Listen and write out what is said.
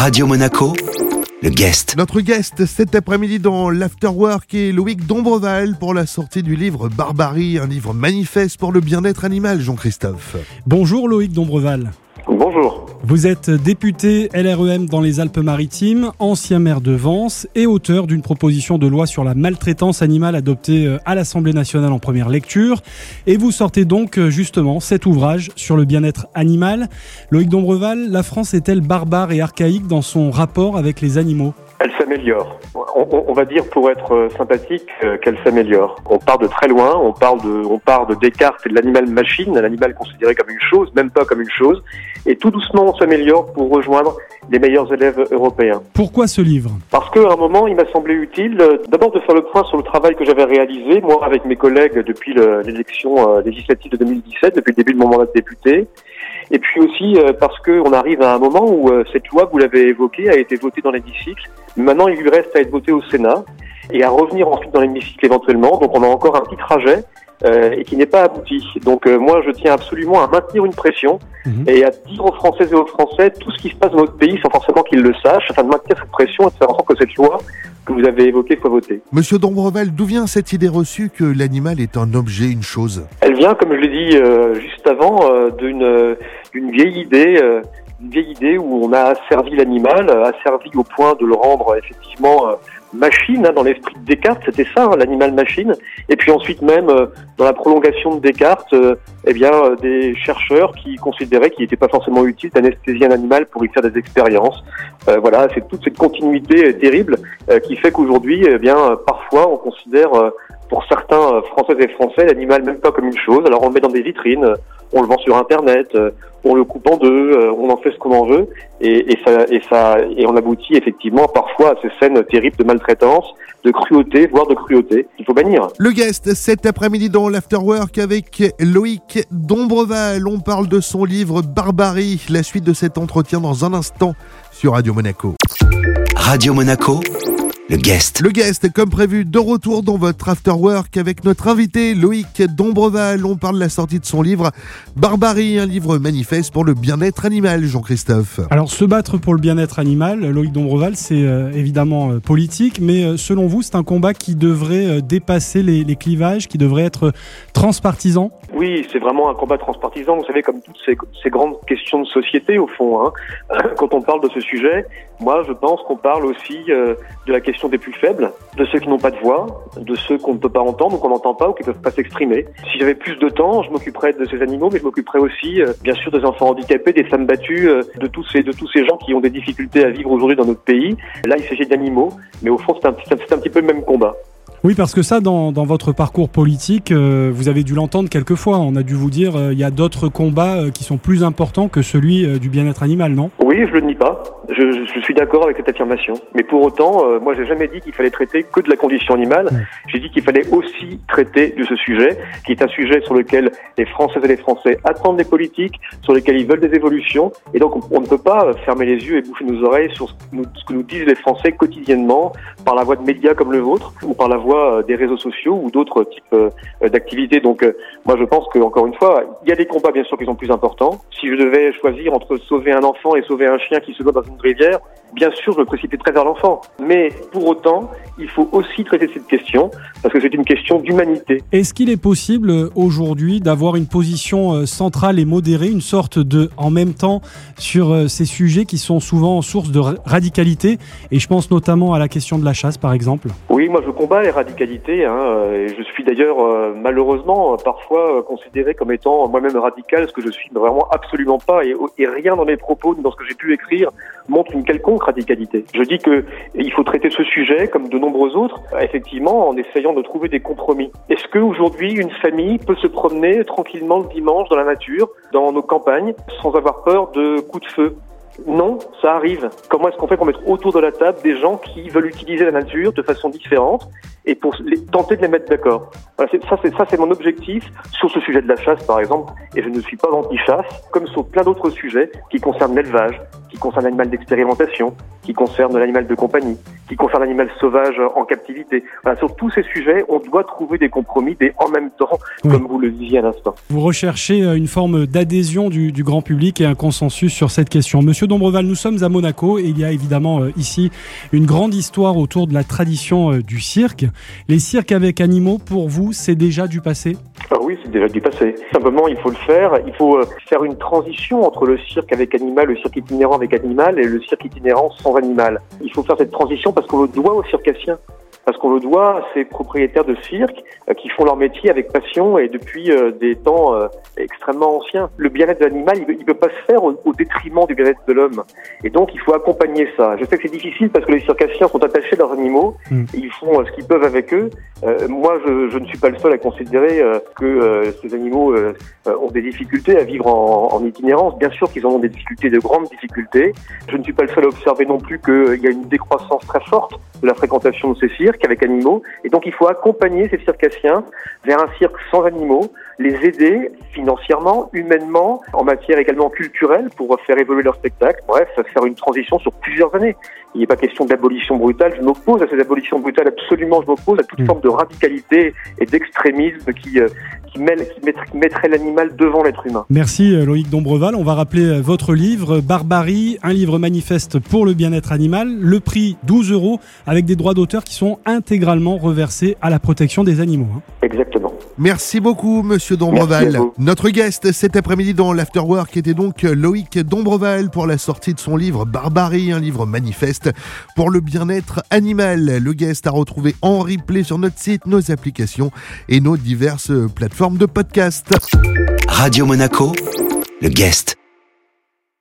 Radio Monaco, le guest. Notre guest cet après-midi dans l'Afterwork est Loïc Dombreval pour la sortie du livre Barbarie, un livre manifeste pour le bien-être animal, Jean-Christophe. Bonjour Loïc Dombreval. Bonjour. Vous êtes député LREM dans les Alpes-Maritimes, ancien maire de Vence et auteur d'une proposition de loi sur la maltraitance animale adoptée euh, à l'Assemblée nationale en première lecture. Et vous sortez donc euh, justement cet ouvrage sur le bien-être animal. Loïc Dombreval, la France est-elle barbare et archaïque dans son rapport avec les animaux? Elle s'améliore. On, va dire pour être euh, sympathique qu'elle s'améliore. On part de très loin, on parle de, on part de Descartes et de l'animal machine, l'animal considéré comme une chose, même pas comme une chose, et tout doucement on s'améliore pour rejoindre les meilleurs élèves européens. Pourquoi ce livre? Parce qu'à un moment, il m'a semblé utile euh, d'abord de faire le point sur le travail que j'avais réalisé, moi avec mes collègues depuis le- l'élection euh, législative de 2017, depuis le début de mon mandat de député, et puis aussi euh, parce qu'on arrive à un moment où cette loi, vous l'avez évoquée, a été votée dans l'hémicycle. Maintenant, il lui reste à être votée au Sénat et à revenir ensuite dans l'hémicycle éventuellement. Donc on a encore un petit trajet. euh, et qui n'est pas abouti. Donc euh, moi je tiens absolument à maintenir une pression Mhm. et à dire aux Françaises et aux Français tout ce qui se passe dans notre pays sans forcément qu'ils le sachent, afin de maintenir cette pression et de faire en sorte que cette loi que vous avez évoquée soit votée. Monsieur Dombreval, d'où vient cette idée reçue que l'animal est un objet, une chose? Elle vient, comme je l'ai dit euh, juste avant, euh, d'une euh, d'une vieille idée, euh, une vieille idée où on a asservi l'animal, euh, asservi au point de le rendre euh, effectivement euh, machine hein, dans l'esprit de Descartes, c'était ça, hein, l'animal machine. Et puis ensuite même dans la prolongation de Descartes, eh bien des chercheurs qui considéraient qu'il n'était pas forcément utile d'anesthésier un animal pour y faire des expériences. Euh, voilà, c'est toute cette continuité terrible qui fait qu'aujourd'hui, eh bien parfois on considère pour certains euh, Françaises et Français l'animal même pas comme une chose. Alors on le met dans des vitrines, euh, on le vend sur Internet, euh, on le coupe en deux, on en fait ce qu'on en veut, et, et ça, et ça, et on aboutit effectivement parfois à ces scènes terribles de maltraitance, de cruauté, voire de cruauté. Il faut bannir. Le guest cet après-midi dans l'Afterwork avec Loïc Dombreval. On parle de son livre Barbarie. La suite de cet entretien dans un instant sur Radio Monaco. Radio Monaco, le guest. Le guest, comme prévu, de retour dans votre Afterwork avec notre invité Loïc Dombreval. On parle de la sortie de son livre Barbarie, un livre manifeste pour le bien-être animal, Jean-Christophe. Alors se battre pour le bien-être animal, Loïc Dombreval, c'est euh, évidemment euh, politique, mais euh, selon vous, c'est un combat qui devrait euh, dépasser les, les clivages, qui devrait être transpartisan? Oui, c'est vraiment un combat transpartisan. Vous savez, comme toutes ces, ces grandes questions de société, au fond, hein, quand on parle de ce sujet, moi, je pense qu'on parle aussi euh, de la question des plus faibles, de ceux qui n'ont pas de voix, de ceux qu'on ne peut pas entendre ou qu'on n'entend pas ou qui ne peuvent pas s'exprimer. Si j'avais plus de temps, je m'occuperais de ces animaux, mais je m'occuperais aussi, euh, bien sûr, des enfants handicapés, des femmes battues, euh, de tous ces de tous ces gens qui ont des difficultés à vivre aujourd'hui dans notre pays. Là, il s'agit d'animaux, mais au fond, c'est un, un petit peu le même combat. Oui, parce que ça, dans, dans votre parcours politique, euh, vous avez dû l'entendre quelquefois. On a dû vous dire, euh, il y a d'autres combats euh, qui sont plus importants que celui euh, du bien-être animal, non? Oui, je le nie pas. Je, je suis d'accord avec cette affirmation. Mais pour autant, euh, moi, j'ai jamais dit qu'il fallait traiter que de la condition animale. Ouais. J'ai dit qu'il fallait aussi traiter de ce sujet, qui est un sujet sur lequel les Françaises et les Français attendent des politiques, sur lesquels ils veulent des évolutions. Et donc, on, on ne peut pas fermer les yeux et boucher nos oreilles sur ce que, nous, ce que nous disent les Français quotidiennement, par la voie de médias comme le vôtre, ou par la voie euh, des réseaux sociaux ou d'autres types euh, d'activités. Donc, euh, moi, je pense que encore une fois, il y a des combats bien sûr qui sont plus importants. Si je devais choisir entre sauver un enfant et sauver un chien qui se noie dans une rivière, bien sûr, je me précipiterais vers l'enfant. Mais pour autant, il faut aussi traiter cette question parce que c'est une question d'humanité. Est-ce qu'il est possible aujourd'hui d'avoir une position centrale et modérée, une sorte de en même temps sur ces sujets qui sont souvent source de ra- radicalité? Et je pense notamment à la question de la chasse, par exemple. Oui, moi je combats les radicalités. Hein, euh, je suis d'ailleurs euh, malheureusement euh, parfois considéré comme étant moi-même radical, ce que je suis vraiment absolument pas. Et, rien dans mes propos, ni dans ce que j'ai pu écrire, montre une quelconque radicalité. Je dis que il faut traiter ce sujet comme de nombreux autres, effectivement, en essayant de trouver des compromis. Est-ce qu'aujourd'hui une famille peut se promener tranquillement le dimanche dans la nature, dans nos campagnes, sans avoir peur de coups de feu? Non, ça arrive. Comment est-ce qu'on fait pour mettre autour de la table des gens qui veulent utiliser la nature de façon différente et pour tenter de les mettre d'accord ça, c'est mon objectif sur ce sujet de la chasse, par exemple. Et je ne suis pas anti-chasse, comme sur plein d'autres sujets qui concernent l'élevage, qui concernent l'animal d'expérimentation, qui concernent l'animal de compagnie, qui concerne l'animal sauvage en captivité. Voilà, sur tous ces sujets, on doit trouver des compromis, des en même temps, Oui. comme vous le disiez à l'instant. Vous recherchez euh, une forme d'adhésion du, du grand public et un consensus sur cette question. Monsieur Dombreval, nous sommes à Monaco et il y a évidemment euh, ici une grande histoire autour de la tradition euh, du cirque. Les cirques avec animaux, pour vous, c'est déjà du passé? Ah oui, c'est déjà du passé. Simplement, il faut le faire. Il faut faire une transition entre le cirque avec animal, le cirque itinérant avec animal et le cirque itinérant sans animal. Il faut faire cette transition parce qu'on le doit aux circassiens. Parce qu'on le doit à ces propriétaires de cirque euh, qui font leur métier avec passion et depuis euh, des temps euh, extrêmement anciens. Le bien-être de l'animal, il ne peut pas se faire au, détriment du bien-être de l'homme. Et donc, il faut accompagner ça. Je sais que c'est difficile parce que les circassiens sont attachés à leurs animaux Mm. et ils font ce qu'ils peuvent avec eux. Euh, moi, je, je ne suis pas le seul à considérer que ces animaux ont des difficultés à vivre en, en itinérance. Bien sûr qu'ils en ont des difficultés, de grandes difficultés. Je ne suis pas le seul à observer non plus qu'il y a une décroissance très forte de la fréquentation de ces cirques avec animaux. Et donc, il faut accompagner ces circassiens vers un cirque sans animaux, les aider financièrement, humainement, en matière également culturelle pour faire évoluer leur spectacle. Bref, faire une transition sur plusieurs années. Il n'est pas question d'abolition brutale. Je m'oppose à ces abolitions brutales. Absolument, je m'oppose à toute Mm. forme de radicalité et d'extrémisme qui, euh, qui, mêle, qui mettrait, qui mettrait l'animal devant l'être humain. Merci euh, Loïc Dombreval. On va rappeler euh, votre livre Barbarie, un livre manifeste pour le bien-être animal. Le prix 12 euros avec des droits d'auteur qui sont intégralement reversés à la protection des animaux. hein. Exactement. Merci beaucoup, monsieur Merci Dombreval. à vous. Notre guest cet après-midi dans l'Afterwork était donc Loïc Dombreval pour la sortie de son livre Barbarie, un livre manifeste pour le bien-être animal. Le guest a retrouvé en replay sur notre site, nos applications et nos diverses plateformes de podcast. Radio Monaco, le guest.